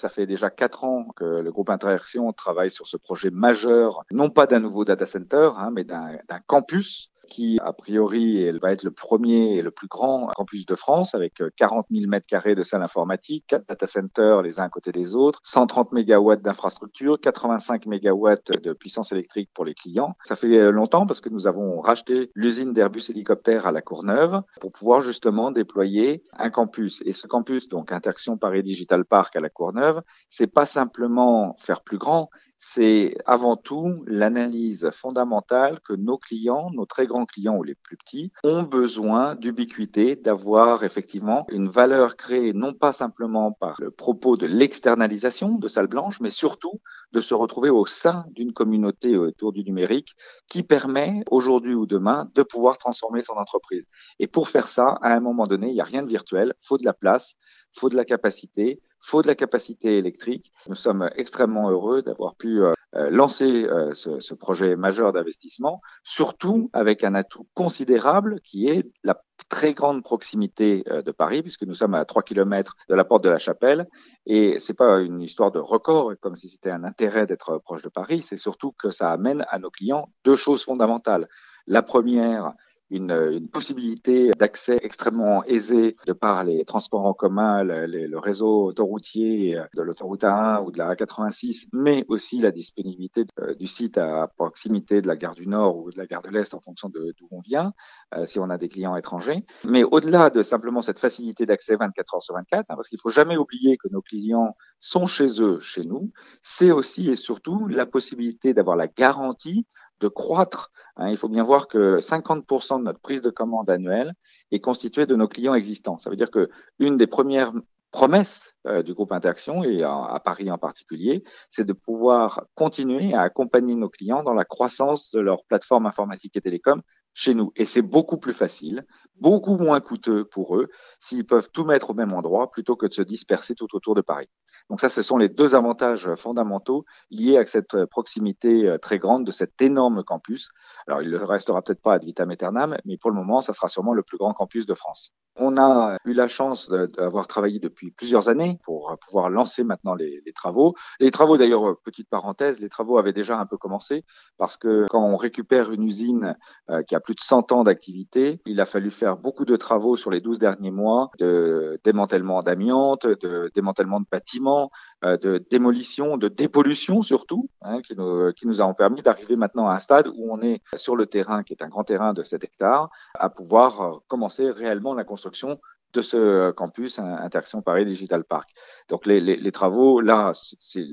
Ça fait déjà quatre ans que le groupe Interaction travaille sur ce projet majeur, non pas d'un nouveau data center, hein, mais d'un campus qui, a priori, va être le premier et le plus grand campus de France avec 40 000 mètres carrés de salles informatiques, quatre data centers les uns à côté des autres, 130 mégawatts d'infrastructure, 85 mégawatts de puissance électrique pour les clients. Ça fait euh, longtemps parce que nous avons racheté l'usine d'Airbus Hélicoptère à la Courneuve pour pouvoir justement déployer un campus. Et ce campus, donc Interaction Paris Digital Park à la Courneuve, c'est pas simplement faire plus grand, c'est avant tout l'analyse fondamentale que nos clients, nos très grands clients ou les plus petits, ont besoin d'ubiquité, d'avoir effectivement une valeur créée non pas simplement par le propos de l'externalisation de salle blanche, mais surtout de se retrouver au sein d'une communauté autour du numérique qui permet aujourd'hui ou demain de pouvoir transformer son entreprise. Et pour faire ça, à un moment donné, il n'y a rien de virtuel, faut de la place, faut de la capacité, faut de la capacité électrique. Nous sommes extrêmement heureux d'avoir pu euh, euh, lancer euh, ce, projet majeur d'investissement, surtout avec un atout considérable qui est la très grande proximité de Paris, puisque nous sommes à 3 km de la porte de la Chapelle. Et c'est pas une histoire de record, comme si c'était un intérêt d'être proche de Paris, c'est surtout que ça amène à nos clients deux choses fondamentales. La première, une, une possibilité d'accès extrêmement aisé de par les transports en commun, le, le réseau autoroutier de l'autoroute A1 ou de la A86, mais aussi la disponibilité du site à proximité de la gare du Nord ou de la gare de l'Est en fonction d'où on vient, euh, si on a des clients étrangers. Mais au-delà de simplement cette facilité d'accès 24 heures sur 24, hein, parce qu'il faut jamais oublier que nos clients sont chez eux, chez nous, c'est aussi et surtout la possibilité d'avoir la garantie de croître. Hein. il faut bien voir que 50% de notre prise de commande annuelle est constituée de nos clients existants. Ça veut dire que une des premières promesses euh, du groupe Interaction et à Paris en particulier, c'est de pouvoir continuer à accompagner nos clients dans la croissance de leur plateforme informatique et télécom chez nous. Et c'est beaucoup plus facile, beaucoup moins coûteux pour eux s'ils peuvent tout mettre au même endroit plutôt que de se disperser tout autour de Paris. Donc ça, ce sont les deux avantages fondamentaux liés à cette proximité euh, très grande de cet énorme campus. Alors, il ne restera peut-être pas ad vitam aeternam, mais pour le moment, ça sera sûrement le plus grand campus de France. On a eu la chance d'avoir travaillé depuis plusieurs années pour pouvoir lancer maintenant les, les travaux. Les travaux, d'ailleurs, petite parenthèse, les travaux avaient déjà un peu commencé parce que quand on récupère une usine euh, qui a plus de 100 ans d'activité. Il a fallu faire beaucoup de travaux sur les 12 derniers mois de démantèlement d'amiante, de démantèlement de bâtiments, euh, de démolition, de dépollution surtout, hein, qui, nous, qui nous ont permis d'arriver maintenant à un stade où on est sur le terrain, qui est un grand terrain de 7 hectares, à pouvoir euh, commencer réellement la construction de ce campus Interaction Paris Digital Park. Donc les, travaux, là, c'est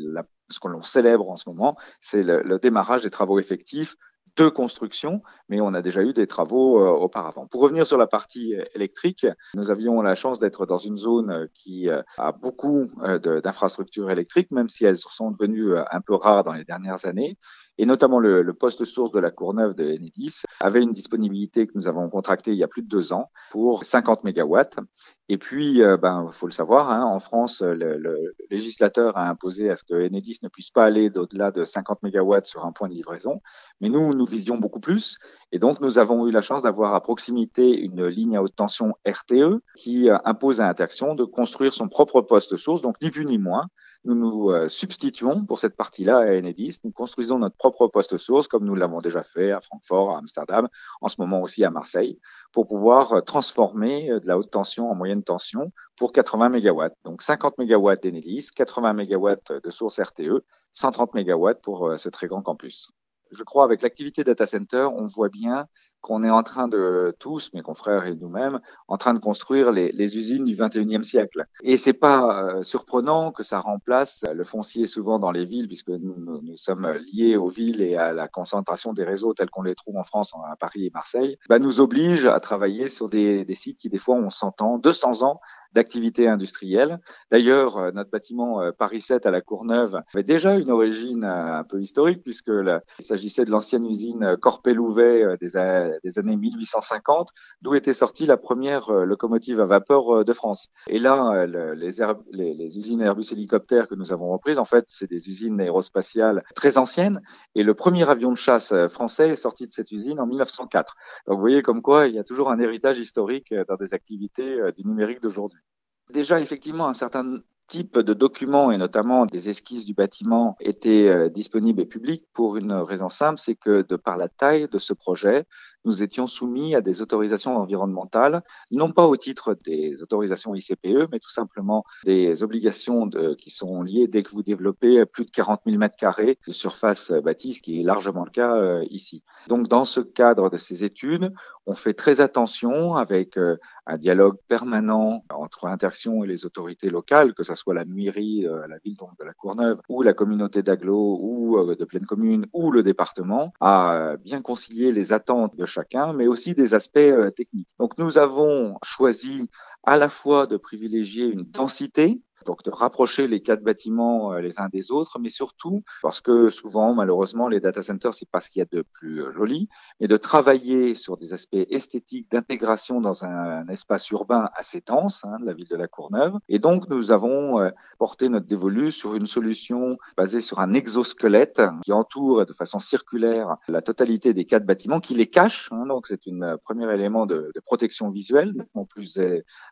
ce qu'on célèbre en ce moment, c'est le, démarrage des travaux effectifs de construction, mais on a déjà eu des travaux euh, auparavant. Pour revenir sur la partie euh, électrique, nous avions la chance d'être dans une zone euh, qui a beaucoup d'infrastructures électriques, même si elles sont devenues un peu rares dans les dernières années et notamment le, le, poste source de la Courneuve de Enedis avait une disponibilité que nous avons contractée il y a plus de deux ans pour 50 mégawatts. Et puis, euh, ben, faut le savoir, hein, en France, le, le, législateur a imposé à ce que Enedis ne puisse pas aller au-delà de 50 mégawatts sur un point de livraison. Mais nous, nous visions beaucoup plus. Et donc, nous avons eu la chance d'avoir à proximité une ligne à haute tension RTE qui euh, impose à Interaction de construire son propre poste source, donc ni plus ni moins. Nous nous euh, substituons pour cette partie-là à Enedis. Nous construisons notre propre poste source, comme nous l'avons déjà fait à Francfort, à Amsterdam, en ce moment aussi à Marseille, pour pouvoir euh, transformer euh, de la haute tension en moyenne tension pour 80 MW. Donc 50 MW d'Enedis, 80 MW de source RTE, 130 MW pour ce très grand campus je crois, avec l'activité data center, on voit bien qu'on est en train de tous, mes confrères et nous-mêmes, en train de construire les, usines du 21e siècle. Et c'est pas euh, surprenant que ça remplace le foncier souvent dans les villes, puisque nous, sommes liés aux villes et à la concentration des réseaux tels qu'on les trouve en France, à Paris et Marseille, bah, nous oblige à travailler sur des, des sites qui des fois ont 100 ans, 200 ans d'activité industrielle. D'ailleurs, euh, notre bâtiment euh, Paris 7 à la Courneuve avait déjà une origine un peu historique, puisque il s'agissait de l'ancienne usine Corpé-Louvet des, des années 1850, d'où était sortie la première euh, locomotive à vapeur euh, de France. Et là, euh, les, usines Airbus hélicoptères que nous avons reprises, en fait, c'est des usines aérospatiales très anciennes. Et le premier avion de chasse français est sorti de cette usine en 1904. Donc, vous voyez comme quoi il y a toujours un héritage historique dans des activités du numérique d'aujourd'hui. Déjà, effectivement, un certain type de documents et notamment des esquisses du bâtiment étaient disponibles et publics pour une raison simple, c'est que de par la taille de ce projet, nous étions soumis à des autorisations environnementales, non pas au titre des autorisations ICPE, mais tout simplement des obligations qui sont liées dès que vous développez plus de 40 000 mètres carrés de surface bâtie, ce qui est largement le cas euh, ici. Donc, dans ce cadre de ces études, on fait très attention avec euh, un dialogue permanent entre Interaction et les autorités locales, que ce soit la mairie, euh, la ville de la Courneuve, ou la communauté d'agglo, ou de pleine commune, ou le département, à bien concilier les attentes de mais aussi des aspects techniques. Donc, nous avons choisi à la fois de privilégier une densité donc de rapprocher les quatre bâtiments euh, les uns des autres, mais surtout parce que souvent, malheureusement, les data centers, c'est pas ce qu'il y a de plus euh, joli, mais de travailler sur des aspects esthétiques d'intégration dans un, espace urbain assez dense hein, de la ville de la Courneuve. Et donc, nous avons euh, porté notre dévolu sur une solution basée sur un exosquelette qui entoure de façon circulaire la totalité des quatre bâtiments, qui les cache. Hein, donc, c'est un premier élément de, protection visuelle, nettement plus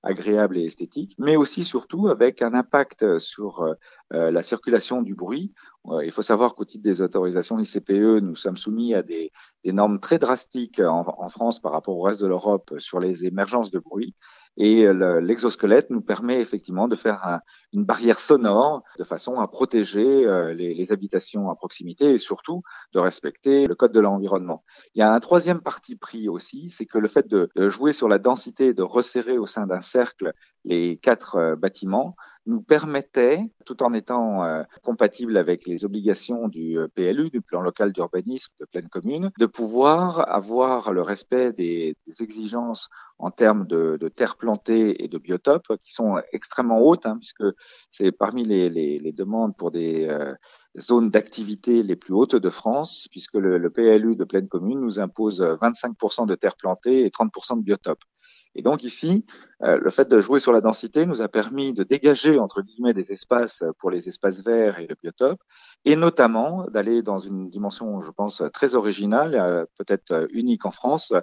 agréable et esthétique, mais aussi surtout avec un impact sur euh, euh, la circulation du bruit. Euh, il faut savoir qu'au titre des autorisations ICPE, nous sommes soumis à des, normes très drastiques en, France par rapport au reste de l'Europe sur les émergences de bruit. Et l'exosquelette nous permet effectivement de faire une barrière sonore de façon à protéger les, habitations à proximité et surtout de respecter le code de l'environnement. Il y a un troisième parti pris aussi, c'est que le fait de, jouer sur la densité, de resserrer au sein d'un cercle les quatre bâtiments, nous permettait, tout en étant euh, compatible avec les obligations du euh, PLU, du plan local d'urbanisme de pleine commune, de pouvoir avoir le respect des, des exigences en termes de, de terre et de biotopes qui sont extrêmement hautes, hein, puisque c'est parmi les, demandes pour des euh, zones d'activité les plus hautes de France, puisque le, le PLU de pleine commune nous impose 25% de terre plantée et 30% de biotopes. Et donc ici, euh, le fait de jouer sur la densité nous a permis de dégager entre guillemets des espaces pour les espaces verts et le biotope, et notamment d'aller dans une dimension, je pense, très originale, euh, peut-être unique en France,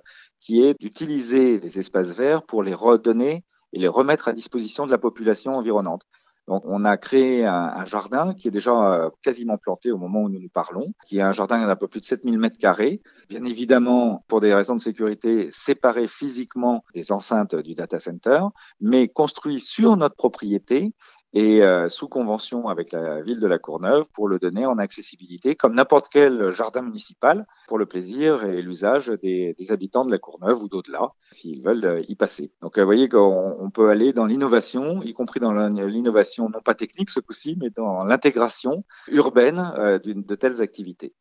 qui est d'utiliser les espaces verts pour les redonner et les remettre à disposition de la population environnante. Donc, on a créé un, jardin qui est déjà euh, quasiment planté au moment où nous nous parlons, qui est un jardin d'un peu plus de 7000 mètres carrés. Bien évidemment, pour des raisons de sécurité, séparé physiquement des enceintes du data center, mais construit sur notre propriété et euh, sous convention avec la ville de la Courneuve pour le donner en accessibilité comme n'importe quel jardin municipal pour le plaisir et l'usage des, des, habitants de la Courneuve ou d'au-delà s'ils veulent euh, y passer. Donc euh, vous voyez qu'on peut aller dans l'innovation, y compris dans l'innovation non pas technique ce coup-ci, mais dans l'intégration urbaine de telles activités.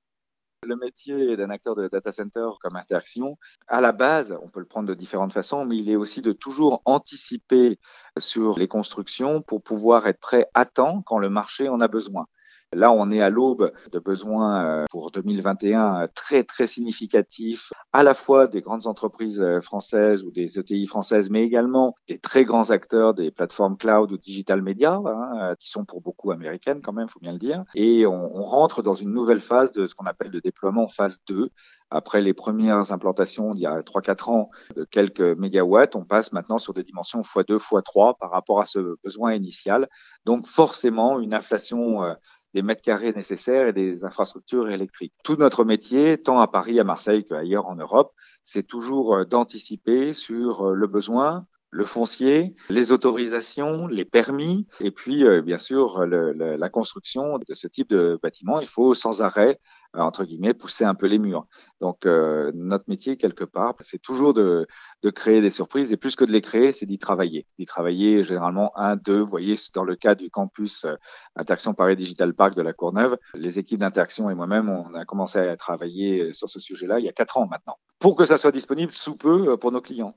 Le métier d'un acteur de data center comme interaction, à la base, on peut le prendre de différentes façons, mais il est aussi de toujours anticiper sur les constructions pour pouvoir être prêt à temps quand le marché en a besoin. Là, on est à l'aube de besoins euh, pour 2021 très, très significatifs, à la fois des grandes entreprises euh, françaises ou des ETI françaises, mais également des très grands acteurs des plateformes cloud ou digital media, hein, euh, qui sont pour beaucoup américaines quand même, faut bien le dire. Et on, on rentre dans une nouvelle phase de ce qu'on appelle de déploiement phase 2. Après les premières implantations d'il y a 3-4 ans de quelques mégawatts, on passe maintenant sur des dimensions x2, x3 par rapport à ce besoin initial. Donc forcément, une inflation des mètres carrés nécessaires et des infrastructures électriques. Tout notre métier, tant à Paris, à Marseille qu'ailleurs en Europe, c'est toujours euh, d'anticiper sur euh, le besoin, le foncier, les autorisations, les permis, et puis euh, bien sûr le, la construction de ce type de bâtiment. Il faut sans arrêt, euh, entre guillemets, pousser un peu les murs. Donc euh, notre métier quelque part, c'est toujours de, de, créer des surprises, et plus que de les créer, c'est d'y travailler. D'y travailler généralement un, deux. Vous voyez, dans le cas du campus Interaction Paris Digital Park de la Courneuve, les équipes d'interaction et moi-même, on a commencé à travailler sur ce sujet-là il y a quatre ans maintenant, pour que ça soit disponible sous peu pour nos clients.